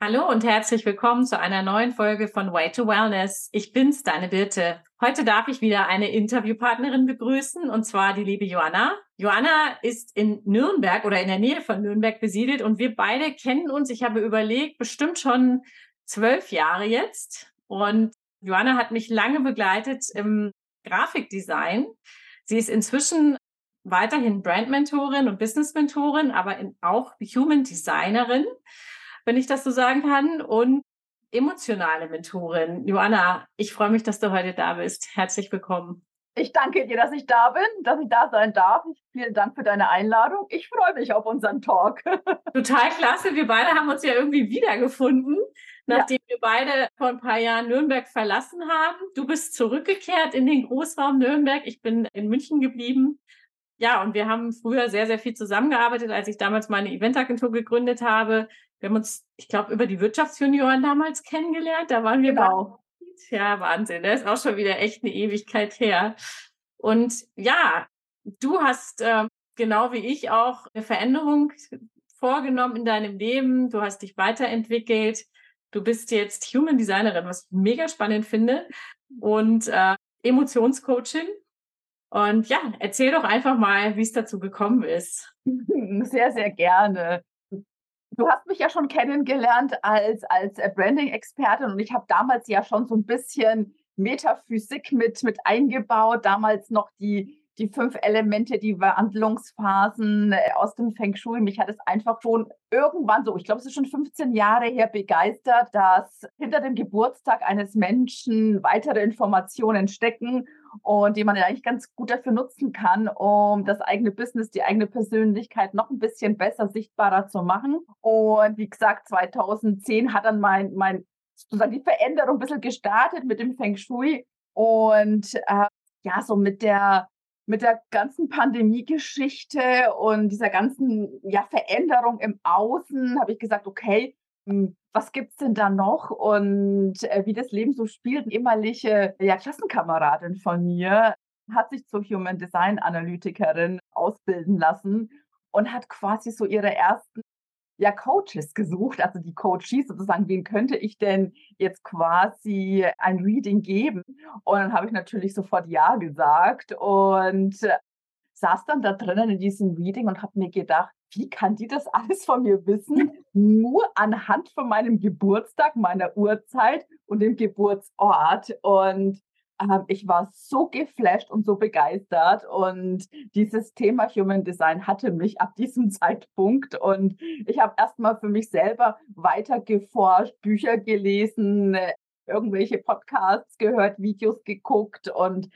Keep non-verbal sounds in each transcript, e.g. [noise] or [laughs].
Hallo und herzlich willkommen zu einer neuen Folge von Way to Wellness. Ich bin's, deine Birte. Heute darf ich wieder eine Interviewpartnerin begrüßen und zwar die liebe Joanna. Joanna ist in Nürnberg oder in der Nähe von Nürnberg besiedelt und wir beide kennen uns, ich habe überlegt, bestimmt schon zwölf Jahre jetzt. Und Joanna hat mich lange begleitet im Grafikdesign. Sie ist inzwischen weiterhin Brandmentorin und Business-Mentorin, aber auch Human Designerin wenn ich das so sagen kann, und emotionale Mentorin. Joanna, ich freue mich, dass du heute da bist. Herzlich willkommen. Ich danke dir, dass ich da bin, dass ich da sein darf. Vielen Dank für deine Einladung. Ich freue mich auf unseren Talk. [laughs] Total klasse. Wir beide haben uns ja irgendwie wiedergefunden, nachdem ja. wir beide vor ein paar Jahren Nürnberg verlassen haben. Du bist zurückgekehrt in den Großraum Nürnberg. Ich bin in München geblieben. Ja, und wir haben früher sehr, sehr viel zusammengearbeitet, als ich damals meine Eventagentur gegründet habe. Wir haben uns, ich glaube, über die Wirtschaftsjunioren damals kennengelernt. Da waren wir genau. Ja, Wahnsinn. Das ist auch schon wieder echt eine Ewigkeit her. Und ja, du hast äh, genau wie ich auch eine Veränderung vorgenommen in deinem Leben. Du hast dich weiterentwickelt. Du bist jetzt Human Designerin, was ich mega spannend finde. Und äh, Emotionscoaching. Und ja, erzähl doch einfach mal, wie es dazu gekommen ist. [laughs] Sehr, sehr gerne. Du hast mich ja schon kennengelernt als, als äh, Branding-Expertin und ich habe damals ja schon so ein bisschen Metaphysik mit, mit eingebaut, damals noch die, die fünf Elemente, die Wandlungsphasen äh, aus dem Feng Shui. Mich hat es einfach schon irgendwann so, ich glaube, es ist schon 15 Jahre her, begeistert, dass hinter dem Geburtstag eines Menschen weitere Informationen stecken und die man ja eigentlich ganz gut dafür nutzen kann, um das eigene Business, die eigene Persönlichkeit noch ein bisschen besser sichtbarer zu machen. Und wie gesagt, 2010 hat dann mein, mein sozusagen die Veränderung ein bisschen gestartet mit dem Feng Shui und äh, ja, so mit der mit der ganzen Pandemie-Geschichte und dieser ganzen ja, Veränderung im Außen habe ich gesagt, okay, was gibt's denn da noch? Und äh, wie das Leben so spielt, eine ehemalige ja, Klassenkameradin von mir hat sich zur Human Design Analytikerin ausbilden lassen und hat quasi so ihre ersten ja Coaches gesucht, also die Coaches sozusagen, wen könnte ich denn jetzt quasi ein Reading geben? Und dann habe ich natürlich sofort Ja gesagt und saß dann da drinnen in diesem Reading und habe mir gedacht, wie kann die das alles von mir wissen? [laughs] Nur anhand von meinem Geburtstag, meiner Uhrzeit und dem Geburtsort. Und ähm, ich war so geflasht und so begeistert. Und dieses Thema Human Design hatte mich ab diesem [laughs] Zeitpunkt. Und ich habe erstmal für mich selber weiter geforscht, Bücher gelesen, irgendwelche Podcasts gehört, Videos geguckt. Und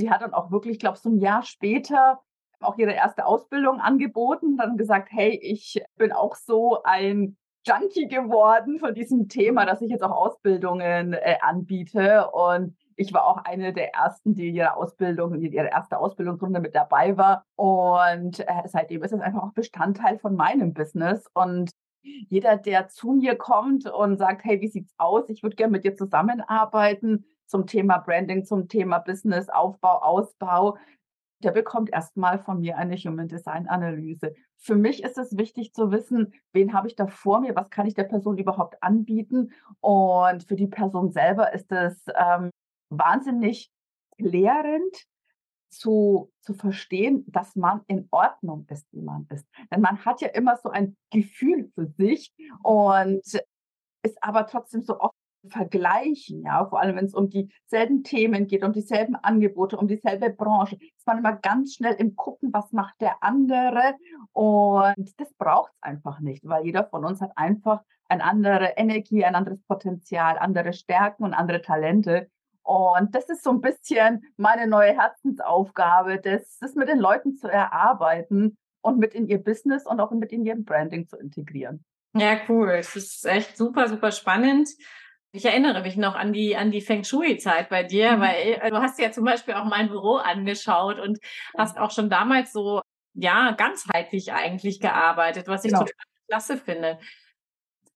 sie hat dann auch wirklich, glaube ich, so ein Jahr später auch ihre erste Ausbildung angeboten, dann gesagt, hey, ich bin auch so ein Junkie geworden von diesem Thema, dass ich jetzt auch Ausbildungen äh, anbiete. Und ich war auch eine der ersten, die ihre Ausbildung, ihre erste Ausbildungsrunde mit dabei war. Und äh, seitdem ist es einfach auch Bestandteil von meinem Business. Und jeder, der zu mir kommt und sagt, hey, wie sieht's aus? Ich würde gerne mit dir zusammenarbeiten zum Thema Branding, zum Thema Business, Aufbau, Ausbau, der bekommt erstmal von mir eine Human Design Analyse. Für mich ist es wichtig zu wissen, wen habe ich da vor mir, was kann ich der Person überhaupt anbieten. Und für die Person selber ist es ähm, wahnsinnig klärend zu, zu verstehen, dass man in Ordnung ist, wie man ist. Denn man hat ja immer so ein Gefühl für sich und ist aber trotzdem so oft vergleichen, ja, vor allem wenn es um dieselben Themen geht, um dieselben Angebote, um dieselbe Branche, ist man immer ganz schnell im Gucken, was macht der andere und das braucht es einfach nicht, weil jeder von uns hat einfach eine andere Energie, ein anderes Potenzial, andere Stärken und andere Talente und das ist so ein bisschen meine neue Herzensaufgabe, das, das mit den Leuten zu erarbeiten und mit in ihr Business und auch mit in ihrem Branding zu integrieren. Ja, cool. Es ist echt super, super spannend. Ich erinnere mich noch an die, an die Feng Shui-Zeit bei dir, mhm. weil äh, du hast ja zum Beispiel auch mein Büro angeschaut und hast auch schon damals so, ja, ganzheitlich eigentlich gearbeitet, was ich genau. total klasse finde.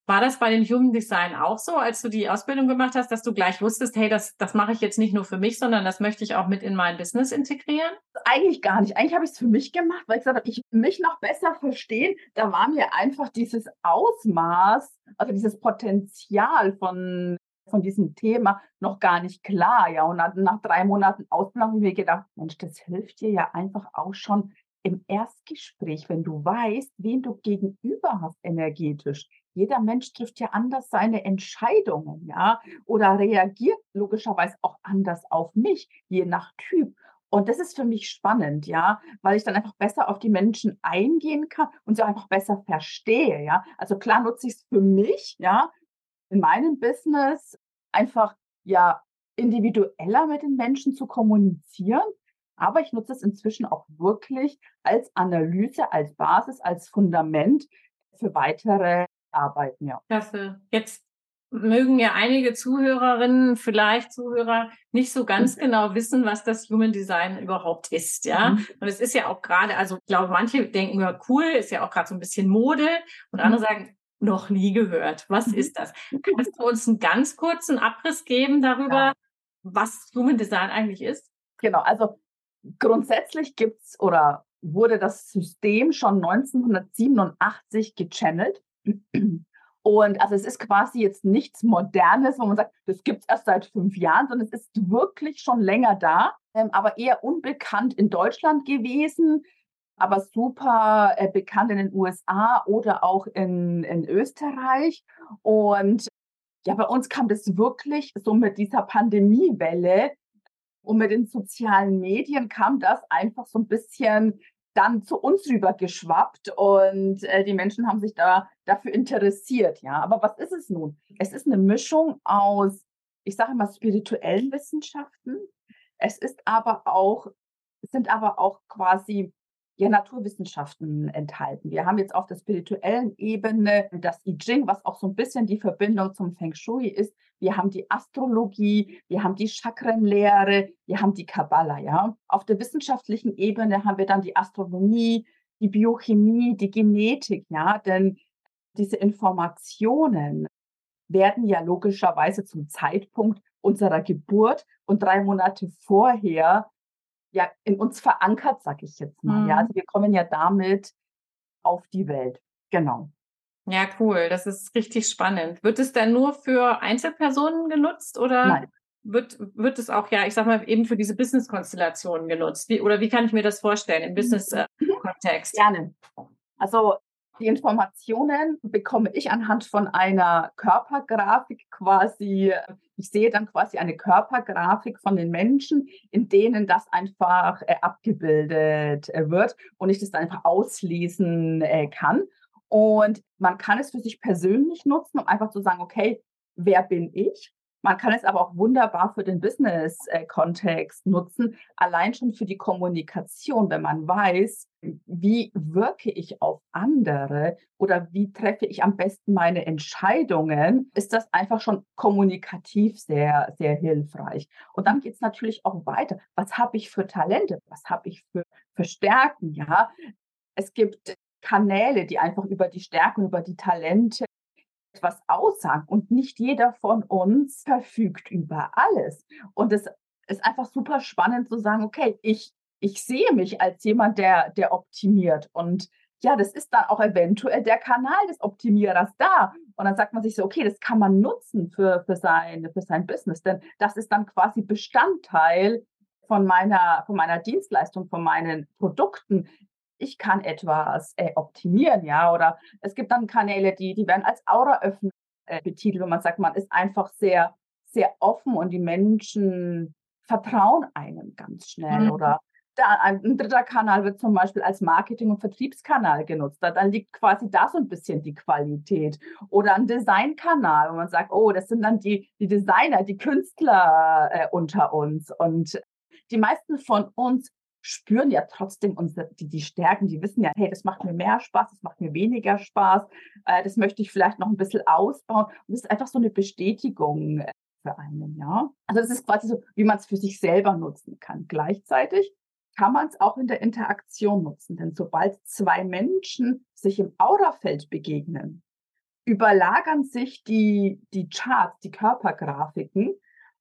War das bei dem Human Design auch so, als du die Ausbildung gemacht hast, dass du gleich wusstest, hey, das, das mache ich jetzt nicht nur für mich, sondern das möchte ich auch mit in mein Business integrieren? Eigentlich gar nicht. Eigentlich habe ich es für mich gemacht, weil ich gesagt habe, ich mich noch besser verstehen. Da war mir einfach dieses Ausmaß, also dieses Potenzial von, von diesem Thema noch gar nicht klar. Ja, und nach drei Monaten Ausbildung habe ich mir gedacht, Mensch, das hilft dir ja einfach auch schon im Erstgespräch, wenn du weißt, wen du gegenüber hast energetisch, jeder Mensch trifft ja anders seine Entscheidungen, ja, oder reagiert logischerweise auch anders auf mich, je nach Typ. Und das ist für mich spannend, ja, weil ich dann einfach besser auf die Menschen eingehen kann und sie einfach besser verstehe, ja. Also klar nutze ich es für mich, ja, in meinem Business einfach, ja, individueller mit den Menschen zu kommunizieren. Aber ich nutze es inzwischen auch wirklich als Analyse, als Basis, als Fundament für weitere arbeiten, ja. Klasse. Jetzt mögen ja einige Zuhörerinnen, vielleicht Zuhörer, nicht so ganz mhm. genau wissen, was das Human Design überhaupt ist, ja. Mhm. Und es ist ja auch gerade, also ich glaube, manche denken ja cool, ist ja auch gerade so ein bisschen Mode und andere mhm. sagen, noch nie gehört. Was mhm. ist das? Kannst du uns einen ganz kurzen Abriss geben darüber, ja. was Human Design eigentlich ist? Genau, also grundsätzlich gibt's oder wurde das System schon 1987 gechannelt. Und also es ist quasi jetzt nichts Modernes, wo man sagt, das gibt es erst seit fünf Jahren, sondern es ist wirklich schon länger da, ähm, aber eher unbekannt in Deutschland gewesen, aber super äh, bekannt in den USA oder auch in, in Österreich. Und ja, bei uns kam das wirklich so mit dieser Pandemiewelle und mit den sozialen Medien kam das einfach so ein bisschen dann zu uns rüber geschwappt und äh, die Menschen haben sich da dafür interessiert, ja. Aber was ist es nun? Es ist eine Mischung aus, ich sage mal, spirituellen Wissenschaften. Es ist aber auch, sind aber auch quasi ja, Naturwissenschaften enthalten. Wir haben jetzt auf der spirituellen Ebene das I Ching, was auch so ein bisschen die Verbindung zum Feng Shui ist. Wir haben die Astrologie, wir haben die Chakrenlehre, wir haben die Kabbala, ja. Auf der wissenschaftlichen Ebene haben wir dann die Astronomie, die Biochemie, die Genetik, ja, denn diese Informationen werden ja logischerweise zum Zeitpunkt unserer Geburt und drei Monate vorher ja in uns verankert, sag ich jetzt mal. Mhm. Ja, also wir kommen ja damit auf die Welt. Genau. Ja, cool. Das ist richtig spannend. Wird es denn nur für Einzelpersonen genutzt oder Nein. Wird, wird es auch, ja, ich sag mal, eben für diese Business-Konstellationen genutzt? Wie, oder wie kann ich mir das vorstellen im mhm. Business-Kontext? Gerne. Also die Informationen bekomme ich anhand von einer Körpergrafik quasi. Ich sehe dann quasi eine Körpergrafik von den Menschen, in denen das einfach äh, abgebildet äh, wird und ich das dann einfach auslesen äh, kann. Und man kann es für sich persönlich nutzen, um einfach zu sagen, okay, wer bin ich? Man kann es aber auch wunderbar für den Business-Kontext nutzen, allein schon für die Kommunikation, wenn man weiß, wie wirke ich auf andere oder wie treffe ich am besten meine Entscheidungen, ist das einfach schon kommunikativ sehr, sehr hilfreich. Und dann geht es natürlich auch weiter. Was habe ich für Talente? Was habe ich für, für Stärken? Ja, es gibt Kanäle, die einfach über die Stärken, über die Talente etwas aussagen. Und nicht jeder von uns verfügt über alles. Und es ist einfach super spannend zu sagen, okay, ich, ich sehe mich als jemand, der, der optimiert. Und ja, das ist dann auch eventuell der Kanal des Optimierers da. Und dann sagt man sich so, okay, das kann man nutzen für, für, sein, für sein Business, denn das ist dann quasi Bestandteil von meiner, von meiner Dienstleistung, von meinen Produkten ich kann etwas äh, optimieren, ja, oder es gibt dann Kanäle, die, die werden als Auraöffner äh, betitelt, wo man sagt, man ist einfach sehr, sehr offen und die Menschen vertrauen einem ganz schnell, mhm. oder da, ein dritter Kanal wird zum Beispiel als Marketing- und Vertriebskanal genutzt. Da, dann liegt quasi da so ein bisschen die Qualität. Oder ein Designkanal, wo man sagt, oh, das sind dann die, die Designer, die Künstler äh, unter uns. Und die meisten von uns spüren ja trotzdem unsere, die, die Stärken, die wissen ja, hey, das macht mir mehr Spaß, das macht mir weniger Spaß, äh, das möchte ich vielleicht noch ein bisschen ausbauen. Und das ist einfach so eine Bestätigung äh, für einen, ja. Also das ist quasi so, wie man es für sich selber nutzen kann. Gleichzeitig kann man es auch in der Interaktion nutzen, denn sobald zwei Menschen sich im Aurafeld begegnen, überlagern sich die, die Charts, die Körpergrafiken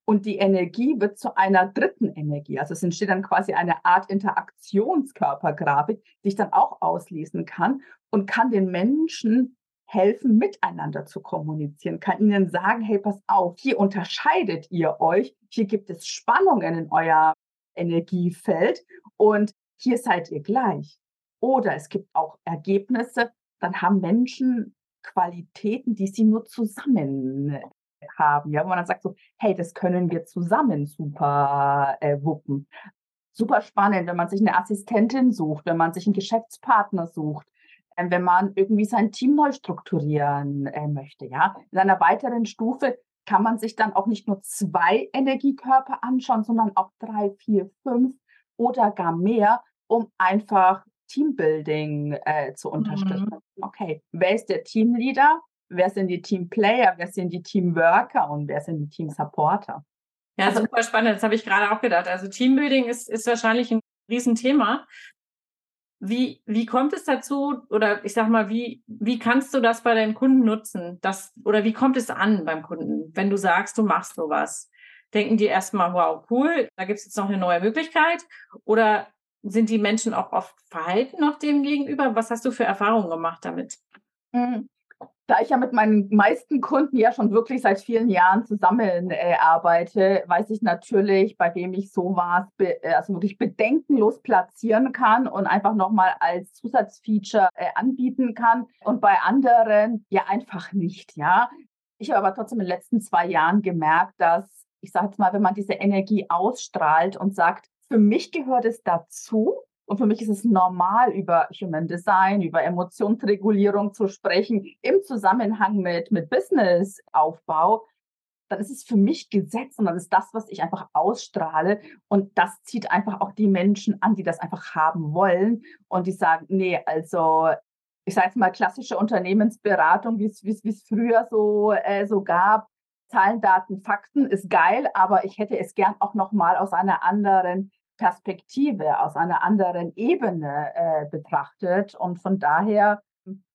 und die Energie wird zu einer dritten Energie. Also es entsteht dann quasi eine Art Interaktionskörpergrafik, die ich dann auch auslesen kann und kann den Menschen helfen, miteinander zu kommunizieren, kann ihnen sagen, hey, pass auf, hier unterscheidet ihr euch, hier gibt es Spannungen in euer Energiefeld und hier seid ihr gleich. Oder es gibt auch Ergebnisse, dann haben Menschen Qualitäten, die sie nur zusammen haben, ja, wo man dann sagt so, hey, das können wir zusammen super äh, wuppen. Super spannend, wenn man sich eine Assistentin sucht, wenn man sich einen Geschäftspartner sucht, äh, wenn man irgendwie sein Team neu strukturieren äh, möchte, ja. In einer weiteren Stufe kann man sich dann auch nicht nur zwei Energiekörper anschauen, sondern auch drei, vier, fünf oder gar mehr, um einfach Teambuilding äh, zu unterstützen. Mhm. Okay, wer ist der Teamleader? Wer sind die Teamplayer, wer sind die Teamworker und wer sind die Teamsupporter. Ja, also, super spannend. Das habe ich gerade auch gedacht. Also Teambuilding ist, ist wahrscheinlich ein Riesenthema. Wie, wie kommt es dazu, oder ich sag mal, wie, wie kannst du das bei deinen Kunden nutzen? Das, oder wie kommt es an beim Kunden, wenn du sagst, du machst sowas? Denken die erstmal, wow, cool, da gibt es jetzt noch eine neue Möglichkeit? Oder sind die Menschen auch oft verhalten noch dem gegenüber? Was hast du für Erfahrungen gemacht damit? Da ich ja mit meinen meisten Kunden ja schon wirklich seit vielen Jahren zusammen äh, arbeite, weiß ich natürlich, bei wem ich sowas be äh, also wirklich bedenkenlos platzieren kann und einfach nochmal als Zusatzfeature äh, anbieten kann und bei anderen ja einfach nicht, ja. Ich habe aber trotzdem in den letzten zwei Jahren gemerkt, dass ich sage jetzt mal, wenn man diese Energie ausstrahlt und sagt, für mich gehört es dazu, und für mich ist es normal, über Human Design, über Emotionsregulierung zu sprechen im Zusammenhang mit, mit Businessaufbau. Dann ist es für mich Gesetz und dann ist das, was ich einfach ausstrahle. Und das zieht einfach auch die Menschen an, die das einfach haben wollen. Und die sagen, nee, also ich sage jetzt mal klassische Unternehmensberatung, wie es früher so, äh, so gab. Zahlen, Daten, Fakten ist geil, aber ich hätte es gern auch nochmal aus einer anderen Perspektive, aus einer anderen Ebene äh, betrachtet. Und von daher,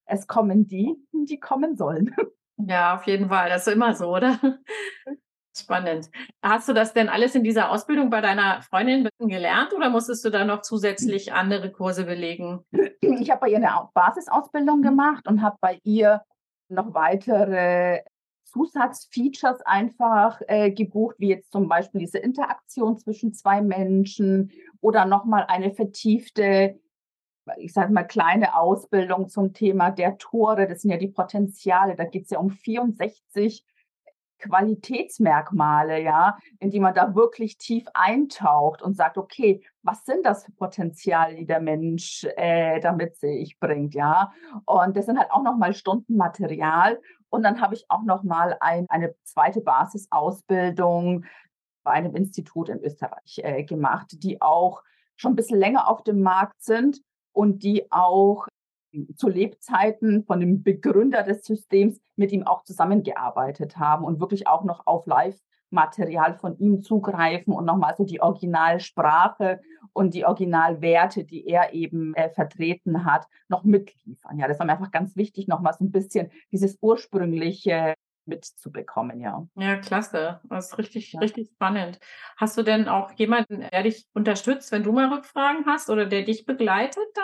es kommen die, die kommen sollen. Ja, auf jeden Fall. Das ist immer so, oder? [laughs] Spannend. Hast du das denn alles in dieser Ausbildung bei deiner Freundin gelernt oder musstest du da noch zusätzlich andere Kurse belegen? Ich habe bei ihr eine Basisausbildung gemacht und habe bei ihr noch weitere Zusatzfeatures einfach äh, gebucht, wie jetzt zum Beispiel diese Interaktion zwischen zwei Menschen oder nochmal eine vertiefte, ich sage mal, kleine Ausbildung zum Thema der Tore. Das sind ja die Potenziale. Da geht es ja um 64 Qualitätsmerkmale, ja, in die man da wirklich tief eintaucht und sagt, okay, was sind das für Potenziale, die der Mensch äh, damit sich bringt, ja. Und das sind halt auch nochmal Stundenmaterial. Und dann habe ich auch nochmal ein, eine zweite Basisausbildung bei einem Institut in Österreich äh, gemacht, die auch schon ein bisschen länger auf dem Markt sind und die auch zu Lebzeiten von dem Begründer des Systems mit ihm auch zusammengearbeitet haben und wirklich auch noch auf Live-Material von ihm zugreifen und nochmal so die Originalsprache und die Originalwerte, die er eben äh, vertreten hat, noch mitliefern. Ja, das war mir einfach ganz wichtig, nochmal so ein bisschen dieses ursprüngliche mitzubekommen, ja. Ja, klasse. Das ist richtig, ja. richtig spannend. Hast du denn auch jemanden, der dich unterstützt, wenn du mal Rückfragen hast oder der dich begleitet da?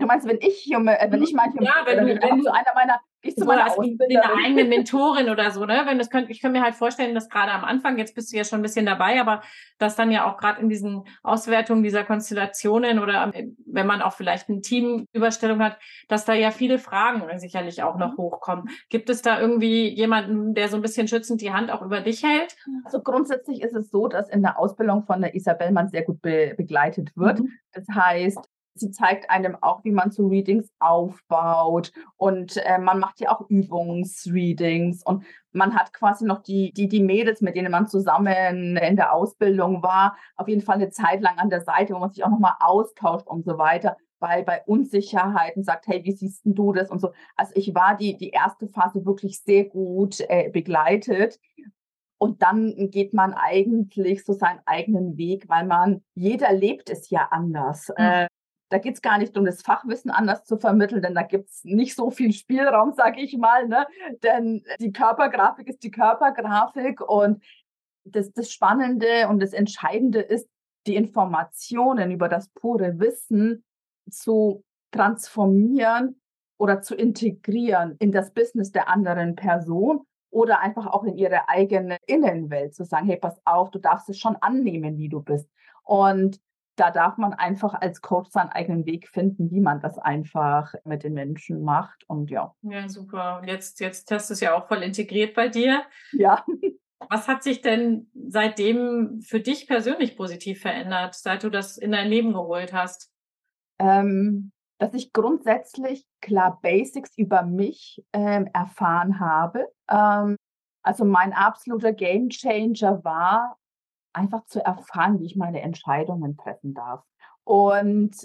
Du meinst, wenn ich, Human, äh, wenn ich mein Human, ja, wenn, du, wenn du einer meiner ich zu meiner so eine eigene Mentorin oder so, ne? Wenn das könnt, ich kann mir halt vorstellen, dass gerade am Anfang, jetzt bist du ja schon ein bisschen dabei, aber dass dann ja auch gerade in diesen Auswertungen dieser Konstellationen oder ähm, wenn man auch vielleicht eine Teamüberstellung hat, dass da ja viele Fragen sicherlich auch noch mhm. hochkommen. Gibt es da irgendwie jemanden, der so ein bisschen schützend die Hand auch über dich hält? Also grundsätzlich ist es so, dass in der Ausbildung von der Isabel man sehr gut be begleitet wird. Mhm. Das heißt, Sie zeigt einem auch, wie man so Readings aufbaut und äh, man macht ja auch Übungsreadings und man hat quasi noch die, die, die Mädels, mit denen man zusammen in der Ausbildung war, auf jeden Fall eine Zeit lang an der Seite, wo man sich auch nochmal austauscht und so weiter, weil bei Unsicherheiten sagt, hey, wie siehst du das und so. Also ich war die, die erste Phase wirklich sehr gut äh, begleitet und dann geht man eigentlich so seinen eigenen Weg, weil man, jeder lebt es ja anders. Mhm. Äh, da geht es gar nicht um das Fachwissen anders zu vermitteln, denn da gibt es nicht so viel Spielraum, [laughs] sage ich mal. Ne? Denn die Körpergrafik ist die Körpergrafik und das, das Spannende und das Entscheidende ist, die Informationen über das pure Wissen zu transformieren oder zu integrieren in das Business der anderen Person oder einfach auch in ihre eigene Innenwelt zu sagen, hey, pass auf, du darfst es schon annehmen, wie du bist. Und da darf man einfach als Coach seinen eigenen Weg finden, wie man das einfach mit den Menschen macht. Und ja. Ja, super. Und jetzt, jetzt hast du es ja auch voll integriert bei dir. Ja. Was hat sich denn seitdem für dich persönlich positiv verändert, seit du das in dein Leben geholt hast? Ähm, dass ich grundsätzlich klar Basics über mich ähm, erfahren habe. Ähm, also mein absoluter Gamechanger war einfach zu erfahren, wie ich meine Entscheidungen treffen darf. Und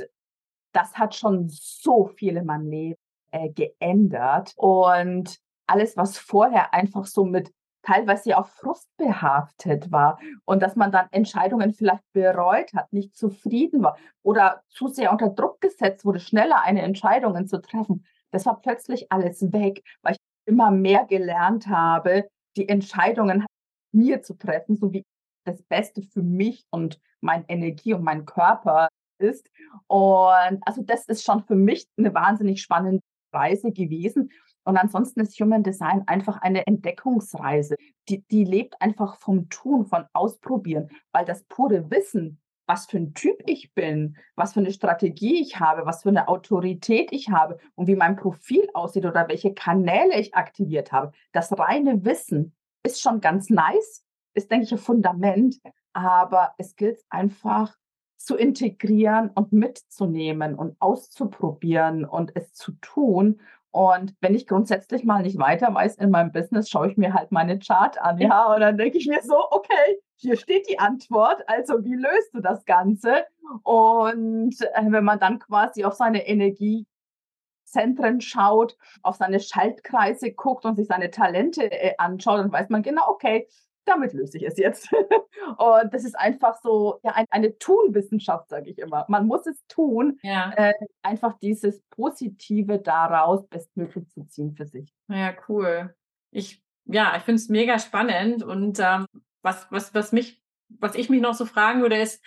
das hat schon so viel in meinem Leben äh, geändert. Und alles, was vorher einfach so mit teilweise auch Frust behaftet war und dass man dann Entscheidungen vielleicht bereut hat, nicht zufrieden war oder zu sehr unter Druck gesetzt wurde, schneller eine Entscheidung zu treffen. Das war plötzlich alles weg, weil ich immer mehr gelernt habe, die Entscheidungen mir zu treffen, so wie das Beste für mich und meine Energie und mein Körper ist. Und also das ist schon für mich eine wahnsinnig spannende Reise gewesen. Und ansonsten ist Human Design einfach eine Entdeckungsreise. Die, die lebt einfach vom Tun, von Ausprobieren, weil das pure Wissen, was für ein Typ ich bin, was für eine Strategie ich habe, was für eine Autorität ich habe und wie mein Profil aussieht oder welche Kanäle ich aktiviert habe. Das reine Wissen ist schon ganz nice, ist, denke ich, ein Fundament, aber es gilt einfach zu integrieren und mitzunehmen und auszuprobieren und es zu tun und wenn ich grundsätzlich mal nicht weiter weiß in meinem Business, schaue ich mir halt meine Chart an, ja, und dann denke ich mir so, okay, hier steht die Antwort, also wie löst du das Ganze? Und äh, wenn man dann quasi auf seine Energiezentren schaut, auf seine Schaltkreise guckt und sich seine Talente äh, anschaut, dann weiß man genau, okay, damit löse ich es jetzt. [laughs] und das ist einfach so ja, ein, eine Tunwissenschaft, sage ich immer. Man muss es tun, ja. äh, einfach dieses Positive daraus bestmöglich zu ziehen für sich. Ja, cool. Ich, ja, ich finde es mega spannend und ähm, was, was, was mich, was ich mich noch so fragen würde, ist,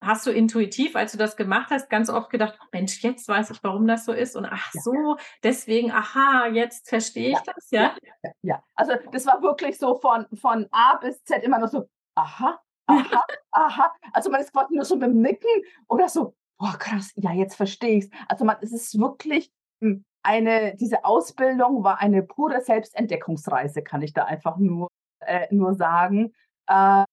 hast du intuitiv, als du das gemacht hast, ganz oft gedacht, oh Mensch, jetzt weiß ich, warum das so ist und ach so, deswegen, aha, jetzt verstehe ich ja. das, ja? ja? Ja, also das war wirklich so von, von A bis Z immer nur so, aha, aha, aha. Also man ist quasi nur so mit dem Nicken oder so, boah, krass, ja, jetzt verstehe ich es. Also man, es ist wirklich hm, eine, diese Ausbildung war eine pure Selbstentdeckungsreise, kann ich da einfach nur, äh, nur sagen. Äh,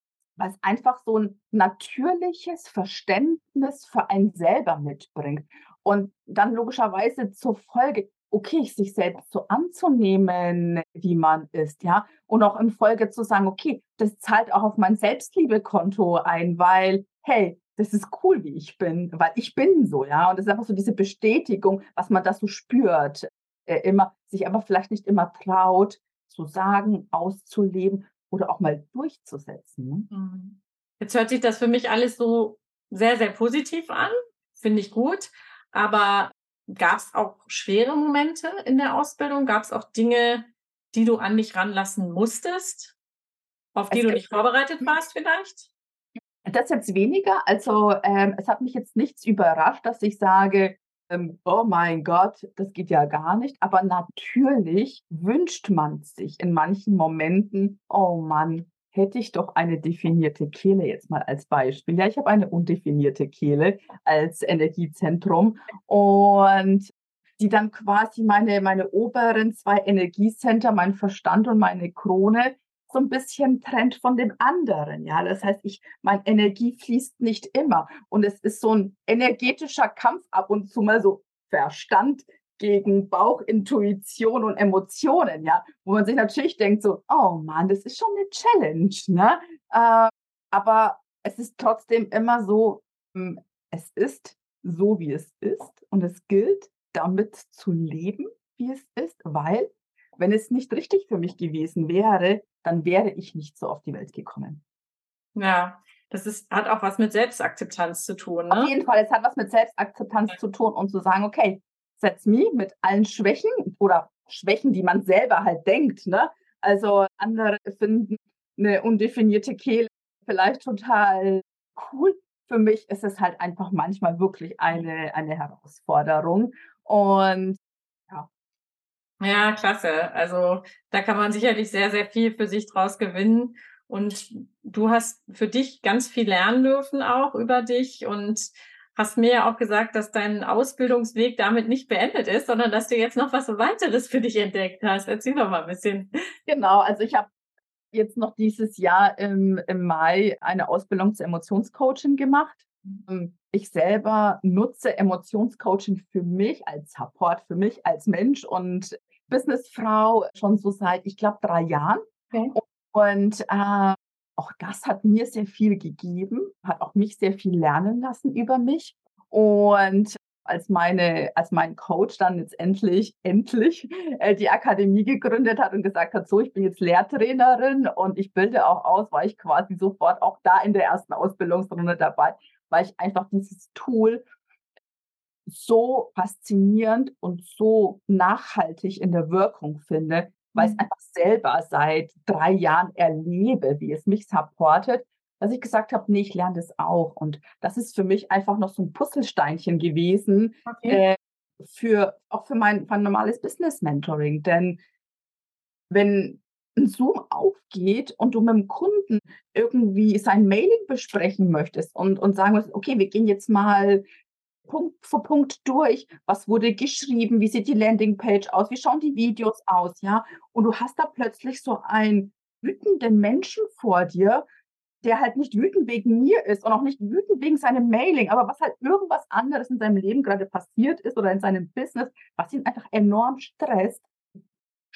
es einfach so ein natürliches Verständnis für einen selber mitbringt. Und dann logischerweise zur Folge, okay, sich selbst so anzunehmen, wie man ist, ja. Und auch in Folge zu sagen, okay, das zahlt auch auf mein Selbstliebekonto ein, weil, hey, das ist cool, wie ich bin, weil ich bin so, ja. Und das ist einfach so diese Bestätigung, was man da so spürt, äh, immer, sich aber vielleicht nicht immer traut, zu sagen, auszuleben oder auch mal durchzusetzen. Ne? Mhm. Jetzt hört sich das für mich alles so sehr, sehr positiv an. Finde ich gut. Aber gab es auch schwere Momente in der Ausbildung? Gab es auch Dinge, die du an dich ranlassen musstest, auf die es du nicht vorbereitet warst vielleicht? Das jetzt weniger. Also ähm, es hat mich jetzt nichts überrascht, dass ich sage, oh mein Gott, das geht ja gar nicht. Aber natürlich wünscht man sich in manchen Momenten, oh Mann, hätte ich doch eine definierte Kehle jetzt mal als Beispiel. Ja, ich habe eine undefinierte Kehle als Energiezentrum und die dann quasi meine, meine oberen zwei Energiecenter, mein Verstand und meine Krone, so ein bisschen trennt von dem anderen. Ja, das heißt, ich, meine Energie fließt nicht immer. Und es ist so ein energetischer Kampf ab und zu mal so Verstand gegen Bauch, Intuition und Emotionen, ja, wo man sich natürlich denkt so, oh Mann, das ist schon eine Challenge, ne? Äh, aber es ist trotzdem immer so, hm, es ist so, wie es ist und es gilt, damit zu leben, wie es ist, weil wenn es nicht richtig für mich gewesen wäre, dann wäre ich nicht so auf die Welt gekommen. Ja, das ist, hat auch was mit Selbstakzeptanz zu tun. Ne? Auf jeden Fall, es hat was mit Selbstakzeptanz ja. zu tun und zu sagen, okay, setz me mit allen Schwächen oder Schwächen, die man selber halt denkt. Ne? Also andere finden eine undefinierte Kehle vielleicht total cool. Für mich ist es halt einfach manchmal wirklich eine, eine Herausforderung. Und. Ja, klasse. Also da kann man sicherlich sehr, sehr viel für sich draus gewinnen. Und du hast für dich ganz viel lernen dürfen auch über dich und hast mir ja auch gesagt, dass dein Ausbildungsweg damit nicht beendet ist, sondern dass du jetzt noch was weiteres für dich entdeckt hast. Erzähl doch mal ein bisschen. Genau, also ich habe jetzt noch dieses Jahr im, im Mai eine Ausbildung zur Emotionscoaching gemacht. Ähm, ich selber nutze Emotionscoaching für mich als Support, für mich als Mensch und Businessfrau schon so seit, ich glaube, drei Jahren. Okay. Und äh, auch das hat mir sehr viel gegeben, hat auch mich sehr viel lernen lassen über mich. Und als meine, als mein Coach dann jetzt endlich, endlich äh, die Akademie gegründet hat und gesagt hat, so, ich bin jetzt Lehrtrainerin und ich bilde auch aus, war ich quasi sofort auch da in der ersten Ausbildungsrunde dabei, weil ich einfach dieses Tool so faszinierend und so nachhaltig in der Wirkung finde, weil ich es mhm. einfach selber seit drei Jahren erlebe, wie es mich supportet, dass ich gesagt habe, nee, ich lerne das auch. Und das ist für mich einfach noch so ein Puzzlesteinchen gewesen, okay. äh, für, auch für mein, mein normales Business-Mentoring. Denn wenn ein Zoom aufgeht und du mit dem Kunden irgendwie sein Mailing besprechen möchtest und, und sagen musst, okay, wir gehen jetzt mal Punkt für Punkt durch. Was wurde geschrieben? Wie sieht die Landingpage aus? Wie schauen die Videos aus? Ja. Und du hast da plötzlich so einen wütenden Menschen vor dir, der halt nicht wütend wegen mir ist und auch nicht wütend wegen seinem Mailing, aber was halt irgendwas anderes in seinem Leben gerade passiert ist oder in seinem Business, was ihn einfach enorm stresst,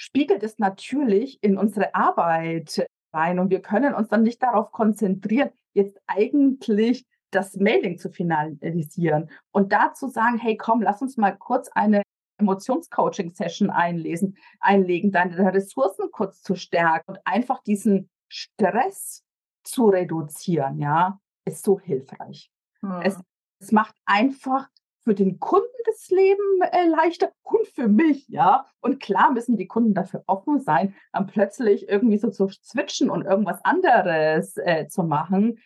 spiegelt es natürlich in unsere Arbeit rein und wir können uns dann nicht darauf konzentrieren, jetzt eigentlich das Mailing zu finalisieren und dazu sagen, hey, komm, lass uns mal kurz eine Emotionscoaching-Session einlesen, einlegen, deine Ressourcen kurz zu stärken und einfach diesen Stress zu reduzieren, ja, ist so hilfreich. Hm. Es, es macht einfach für den Kunden das Leben äh, leichter und für mich, ja. Und klar müssen die Kunden dafür offen sein, dann plötzlich irgendwie so zu switchen und irgendwas anderes äh, zu machen.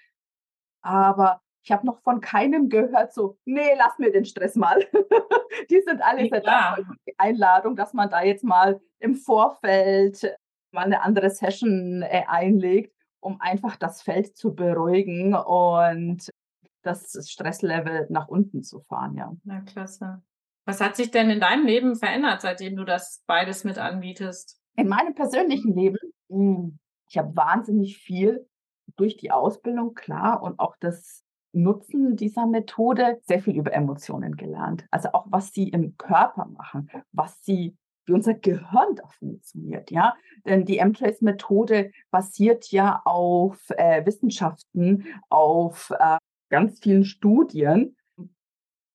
Aber ich habe noch von keinem gehört, so, nee, lass mir den Stress mal. [laughs] die sind alle sehr dankbar für die Einladung, dass man da jetzt mal im Vorfeld mal eine andere Session äh, einlegt, um einfach das Feld zu beruhigen und das Stresslevel nach unten zu fahren, ja. Na, klasse. Was hat sich denn in deinem Leben verändert, seitdem du das beides mit anbietest? In meinem persönlichen Leben, hm, ich habe wahnsinnig viel durch die Ausbildung, klar, und auch das Nutzen dieser Methode sehr viel über Emotionen gelernt. Also auch, was sie im Körper machen, was sie wie unser Gehirn da funktioniert, ja. Denn die M-Trace-Methode basiert ja auf äh, Wissenschaften, auf äh, ganz vielen Studien.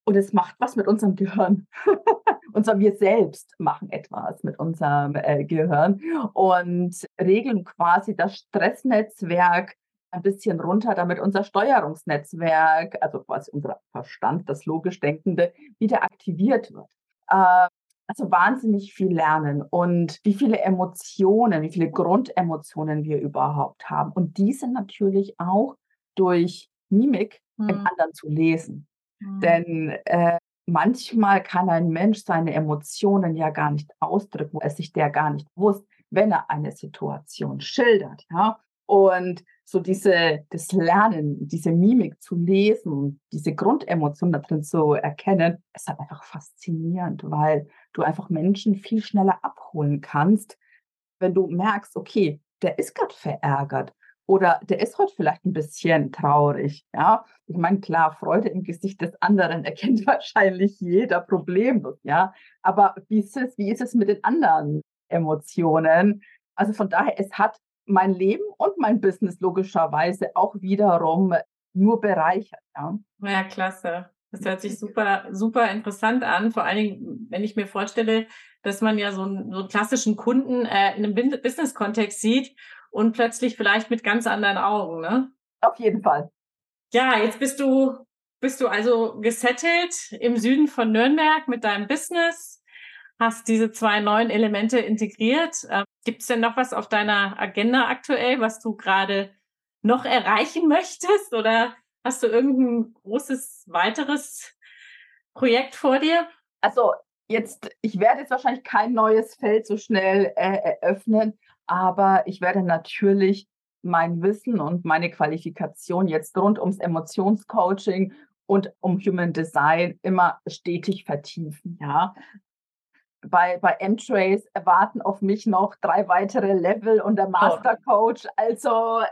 Und es macht was mit unserem Gehirn. [laughs] Unser wir selbst machen etwas mit unserem äh, Gehirn und regeln quasi das Stressnetzwerk ein bisschen runter, damit unser Steuerungsnetzwerk, also quasi unser Verstand, das logisch Denkende, wieder aktiviert wird. Äh, also wahnsinnig viel lernen und wie viele Emotionen, wie viele Grundemotionen wir überhaupt haben. Und diese natürlich auch durch Mimik hm. im anderen zu lesen. Hm. Denn äh, manchmal kann ein Mensch seine Emotionen ja gar nicht ausdrücken, wo es sich der gar nicht wusste, wenn er eine Situation schildert. Ja? Und so diese, das Lernen, diese Mimik zu lesen, diese Grundemotion da drin zu erkennen, ist halt einfach faszinierend, weil du einfach Menschen viel schneller abholen kannst, wenn du merkst, okay, der ist gerade verärgert oder der ist heute vielleicht ein bisschen traurig. Ja, ich meine, klar, Freude im Gesicht des anderen [laughs] erkennt wahrscheinlich jeder problemlos. Ja, aber wie ist es, wie ist es mit den anderen Emotionen? Also von daher, es hat mein Leben und mein Business logischerweise auch wiederum nur bereichert. Ja, ja klasse. Das hört sich super, super interessant an. Vor allen Dingen, wenn ich mir vorstelle, dass man ja so einen, so einen klassischen Kunden äh, in einem Business-Kontext sieht und plötzlich vielleicht mit ganz anderen Augen, ne? Auf jeden Fall. Ja, jetzt bist du, bist du also gesettelt im Süden von Nürnberg mit deinem Business, hast diese zwei neuen Elemente integriert. Ähm, Gibt es denn noch was auf deiner Agenda aktuell, was du gerade noch erreichen möchtest? Oder hast du irgendein großes weiteres Projekt vor dir? Also jetzt, ich werde jetzt wahrscheinlich kein neues Feld so schnell äh, eröffnen, aber ich werde natürlich mein Wissen und meine Qualifikation jetzt rund ums Emotionscoaching und um Human Design immer stetig vertiefen. Ja, bei, bei M-Trace erwarten auf mich noch drei weitere Level und der oh. Master Coach. Also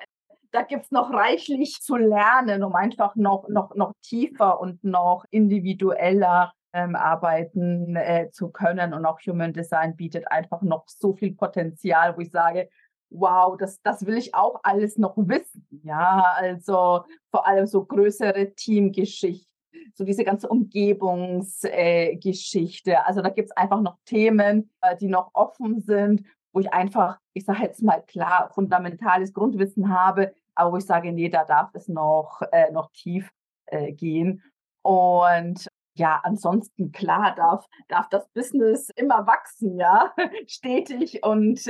da gibt es noch reichlich zu lernen, um einfach noch, noch, noch tiefer und noch individueller ähm, arbeiten äh, zu können. Und auch Human Design bietet einfach noch so viel Potenzial, wo ich sage, wow, das, das will ich auch alles noch wissen. Ja, also vor allem so größere Teamgeschichten, so diese ganze Umgebungsgeschichte. Äh, also da gibt es einfach noch Themen, äh, die noch offen sind, wo ich einfach, ich sage jetzt mal klar, fundamentales Grundwissen habe, aber wo ich sage, nee, da darf es noch, äh, noch tief äh, gehen. Und ja, ansonsten klar darf, darf das Business immer wachsen, ja, [laughs] stetig und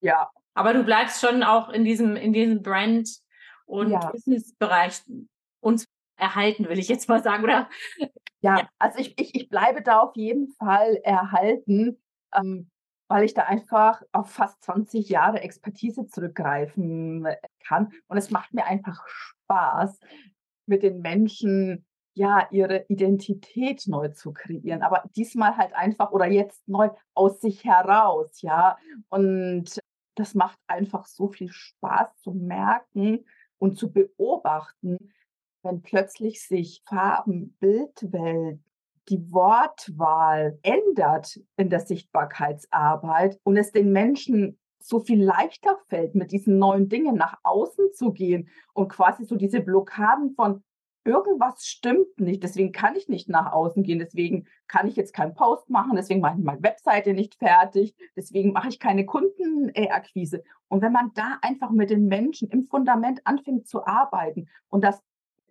ja, aber du bleibst schon auch in diesem, in diesem Brand- und ja. Business-Bereich uns erhalten, will ich jetzt mal sagen, oder? Ja, ja. also ich, ich, ich bleibe da auf jeden Fall erhalten, ähm, weil ich da einfach auf fast 20 Jahre Expertise zurückgreifen kann. Und es macht mir einfach Spaß, mit den Menschen ja ihre Identität neu zu kreieren, aber diesmal halt einfach oder jetzt neu aus sich heraus, ja. Und das macht einfach so viel Spaß zu merken und zu beobachten, wenn plötzlich sich Farben, Bildwelt, die Wortwahl ändert in der Sichtbarkeitsarbeit und es den Menschen so viel leichter fällt, mit diesen neuen Dingen nach außen zu gehen und quasi so diese Blockaden von irgendwas stimmt nicht, deswegen kann ich nicht nach außen gehen, deswegen kann ich jetzt keinen Post machen, deswegen mache ich meine Webseite nicht fertig, deswegen mache ich keine Kundenakquise. Und wenn man da einfach mit den Menschen im Fundament anfängt zu arbeiten und das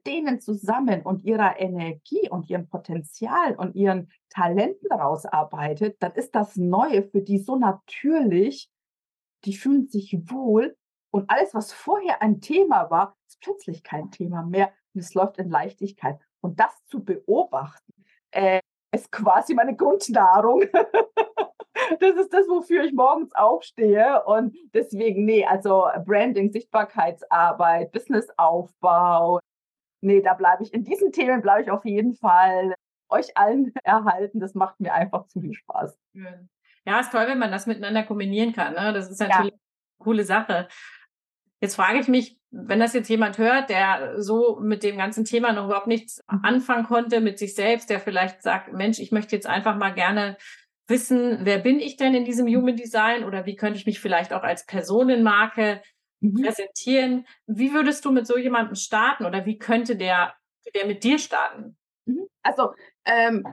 denen zusammen und ihrer Energie und ihrem Potenzial und ihren Talenten daraus arbeitet, dann ist das Neue für die so natürlich, die fühlen sich wohl. Und alles, was vorher ein Thema war, ist plötzlich kein Thema mehr und es läuft in Leichtigkeit. Und das zu beobachten, äh, ist quasi meine Grundnahrung. [laughs] das ist das, wofür ich morgens aufstehe. Und deswegen, nee, also Branding, Sichtbarkeitsarbeit, Businessaufbau, nee, da bleibe ich, in diesen Themen bleibe ich auf jeden Fall euch allen [laughs] erhalten. Das macht mir einfach zu viel Spaß. Ja, ist toll, wenn man das miteinander kombinieren kann. Ne? Das ist natürlich ja. eine coole Sache. Jetzt frage ich mich, wenn das jetzt jemand hört, der so mit dem ganzen Thema noch überhaupt nichts mhm. anfangen konnte mit sich selbst, der vielleicht sagt, Mensch, ich möchte jetzt einfach mal gerne wissen, wer bin ich denn in diesem Human Design oder wie könnte ich mich vielleicht auch als Personenmarke mhm. präsentieren? Wie würdest du mit so jemandem starten oder wie könnte der, der mit dir starten? Mhm. Also ähm,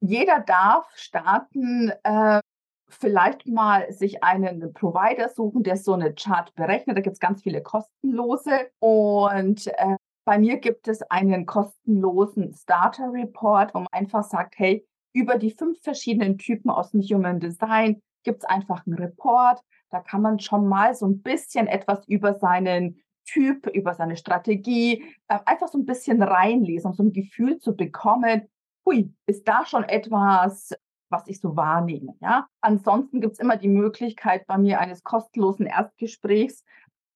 jeder darf starten äh, vielleicht mal sich einen Provider suchen, der so eine Chart berechnet. Da gibt es ganz viele kostenlose. Und äh, bei mir gibt es einen kostenlosen Starter Report, wo man einfach sagt, hey, über die fünf verschiedenen Typen aus dem Human Design gibt es einfach einen Report. Da kann man schon mal so ein bisschen etwas über seinen Typ, über seine Strategie, äh, einfach so ein bisschen reinlesen, um so ein Gefühl zu bekommen, hui, ist da schon etwas was ich so wahrnehme. Ja? Ansonsten gibt es immer die Möglichkeit bei mir eines kostenlosen Erstgesprächs,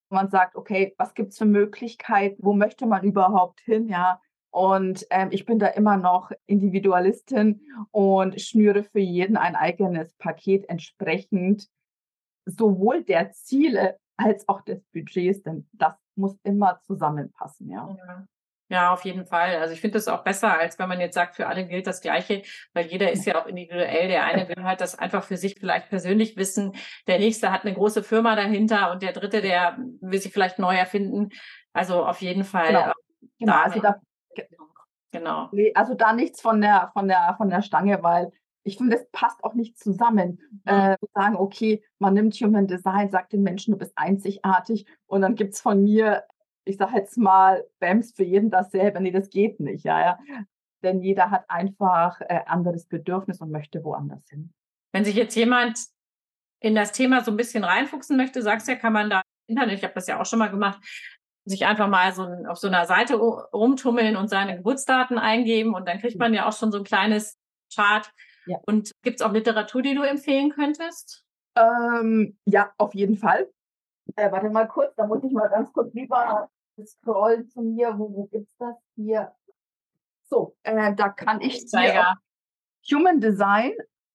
wo man sagt, okay, was gibt es für Möglichkeiten, wo möchte man überhaupt hin, ja? Und ähm, ich bin da immer noch Individualistin und schnüre für jeden ein eigenes Paket entsprechend sowohl der Ziele als auch des Budgets, denn das muss immer zusammenpassen, ja. ja. Ja, auf jeden Fall. Also ich finde das auch besser, als wenn man jetzt sagt, für alle gilt das Gleiche, weil jeder ist ja auch individuell. Der eine will halt das einfach für sich vielleicht persönlich wissen. Der nächste hat eine große Firma dahinter und der dritte, der will sich vielleicht neu erfinden. Also auf jeden Fall. Genau, genau. Da also da, genau. Also da nichts von der, von der, von der Stange, weil ich finde, es passt auch nicht zusammen. Mhm. Äh, sagen, okay, man nimmt Human Design, sagt den Menschen, du bist einzigartig und dann gibt es von mir ich sage jetzt mal, BAMS für jeden dasselbe. Nee, das geht nicht, ja, ja. Denn jeder hat einfach äh, anderes Bedürfnis und möchte woanders hin. Wenn sich jetzt jemand in das Thema so ein bisschen reinfuchsen möchte, sagst du ja, kann man da Internet, ich habe das ja auch schon mal gemacht, sich einfach mal so auf so einer Seite rumtummeln und seine Geburtsdaten eingeben und dann kriegt man ja auch schon so ein kleines Chart. Ja. Und gibt es auch Literatur, die du empfehlen könntest? Ähm, ja, auf jeden Fall. Äh, warte mal kurz, da muss ich mal ganz kurz lieber scrollen zu mir. Wo, wo gibt's das hier? So, äh, da kann ich Zeiger. Human Design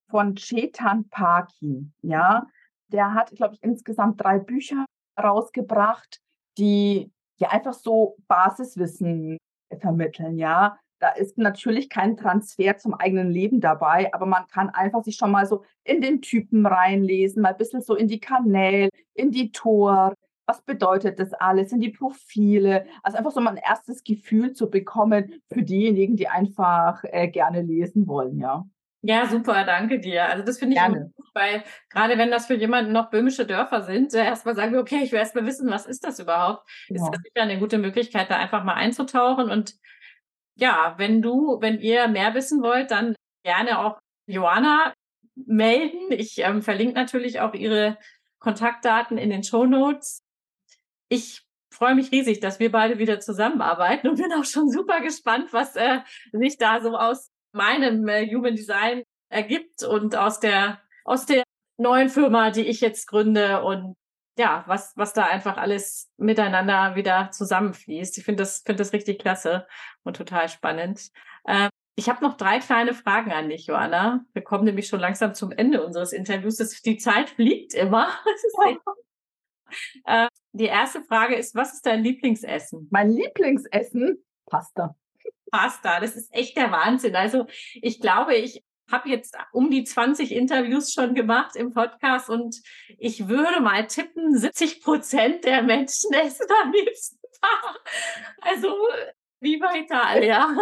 von Chetan Parkin. Ja, der hat, glaube ich, insgesamt drei Bücher rausgebracht, die ja einfach so Basiswissen vermitteln. Ja, da ist natürlich kein Transfer zum eigenen Leben dabei, aber man kann einfach sich schon mal so in den Typen reinlesen, mal ein bisschen so in die Kanäle, in die Tor. Was bedeutet das alles? In die Profile? Also einfach so mal ein erstes Gefühl zu bekommen für diejenigen, die einfach äh, gerne lesen wollen, ja. Ja, super, danke dir. Also das finde ich Gerne. gut, weil gerade wenn das für jemanden noch böhmische Dörfer sind, erstmal sagen wir, okay, ich will erstmal wissen, was ist das überhaupt? Ist Ja. das sicher eine gute Möglichkeit, da einfach mal einzutauchen. Und ja, wenn du, wenn ihr mehr wissen wollt, dann gerne auch Joanna melden. Ich ähm, verlinke natürlich auch ihre Kontaktdaten in den Show Notes. Ich freue mich riesig, dass wir beide wieder zusammenarbeiten und bin auch schon super gespannt, was äh, sich da so aus meinem äh, Human Design ergibt und aus der aus der neuen Firma, die ich jetzt gründe und ja, was was da einfach alles miteinander wieder zusammenfließt. Ich finde das finde das richtig klasse und total spannend. Äh, ich habe noch drei kleine Fragen an dich, Joanna. Wir kommen nämlich schon langsam zum Ende unseres Interviews. Das, die Zeit fliegt immer. [laughs] Das ist echt [laughs] die erste Frage ist, was ist dein Lieblingsessen? Mein Lieblingsessen, Pasta. Pasta, das ist echt der Wahnsinn. Also ich glaube, ich habe jetzt um die 20 Interviews schon gemacht im Podcast und ich würde mal tippen, 70 Prozent der Menschen [laughs] essen am liebsten Pasta. Also Viva Italia.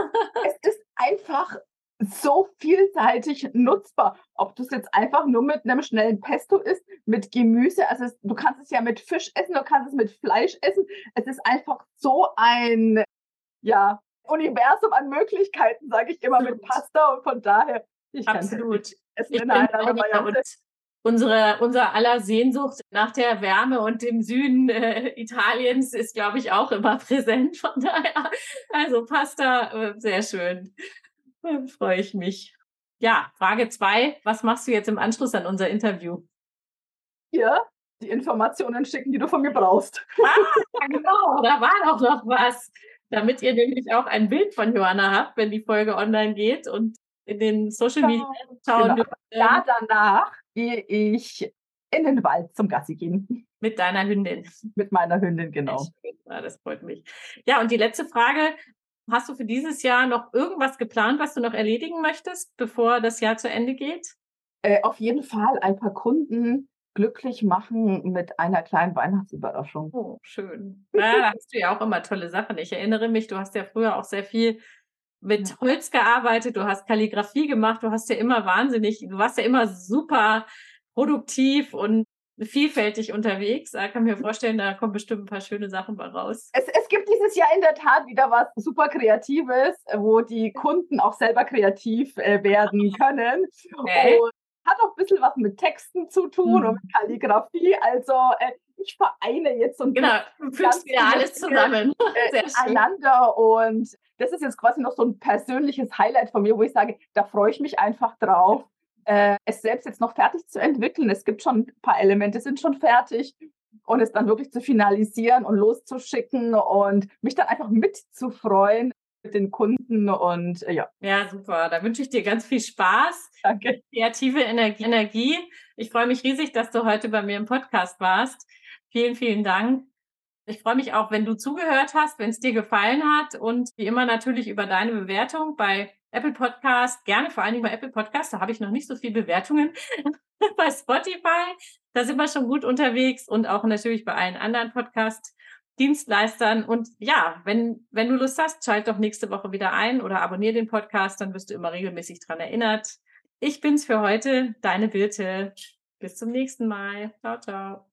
Es ist einfach so vielseitig nutzbar. Ob du es jetzt einfach nur mit einem schnellen Pesto isst, mit Gemüse, also es, du kannst es ja mit Fisch essen, du kannst es mit Fleisch essen. Es ist einfach so ein, ja, Universum an Möglichkeiten, sage ich immer, mit Pasta und von daher, ich Absolut. essen Ich in bin einer und unsere, unser aller Sehnsucht nach der Wärme und dem Süden äh, Italiens ist, glaube ich, auch immer präsent. Von daher, also Pasta, äh, sehr schön. Äh, [laughs] Freue ich mich. Ja, Frage zwei. Was machst du jetzt im Anschluss an unser Interview? Hier die Informationen schicken, die du von mir brauchst. Ah, genau, da war doch noch was. Damit ihr nämlich auch ein Bild von Johanna habt, wenn die Folge online geht und in den Social Media schauen Genau. dürft, ähm, Ja, danach gehe ich in den Wald zum Gassi gehen. mit deiner Hündin. Mit meiner Hündin, genau. Ja, das freut mich. Ja, und die letzte Frage. Hast du für dieses Jahr noch irgendwas geplant, was du noch erledigen möchtest, bevor das Jahr zu Ende geht? Äh, auf jeden Fall ein paar Kunden glücklich machen mit einer kleinen Weihnachtsüberraschung. Oh, schön. Ja, da hast du ja auch immer tolle Sachen. Ich erinnere mich, du hast ja früher auch sehr viel mit Holz gearbeitet, du hast Kalligrafie gemacht, du hast ja immer wahnsinnig, du warst ja immer super produktiv und vielfältig unterwegs. Ich kann mir vorstellen, da kommen bestimmt ein paar schöne Sachen bei raus. Es, es gibt dieses Jahr in der Tat wieder was super Kreatives, äh, wo die Kunden auch selber kreativ äh, werden [laughs] können. Okay. Und hat auch ein bisschen was mit Texten zu tun Mhm. und mit Kalligrafie. Also äh, ich vereine jetzt so ein Genau, fügst wieder alles zusammen. [laughs] äh, Sehr schön. einander und das ist jetzt quasi noch so ein persönliches Highlight von mir, wo ich sage, da freue ich mich einfach drauf, äh, es selbst jetzt noch fertig zu entwickeln. Es gibt schon ein paar Elemente, sind schon fertig und es dann wirklich zu finalisieren und loszuschicken und mich dann einfach mitzufreuen mit den Kunden und äh, ja, Ja, super. Da wünsche ich dir ganz viel Spaß. danke. kreative Energie. Energie. Ich freue mich riesig, dass du heute bei mir im Podcast warst. Vielen, vielen Dank. Ich freue mich auch, wenn du zugehört hast, wenn es dir gefallen hat und wie immer natürlich über deine Bewertung bei Apple Podcast, gerne vor allen Dingen bei Apple Podcast, da habe ich noch nicht so viele Bewertungen. [laughs] bei Spotify, da sind wir schon gut unterwegs und auch natürlich bei allen anderen Podcast Dienstleistern. Und ja, wenn, wenn du Lust hast, schalt doch nächste Woche wieder ein oder abonniere den Podcast, dann wirst du immer regelmäßig dran erinnert. Ich bin's für heute, deine Birte. Bis zum nächsten Mal. Ciao, ciao.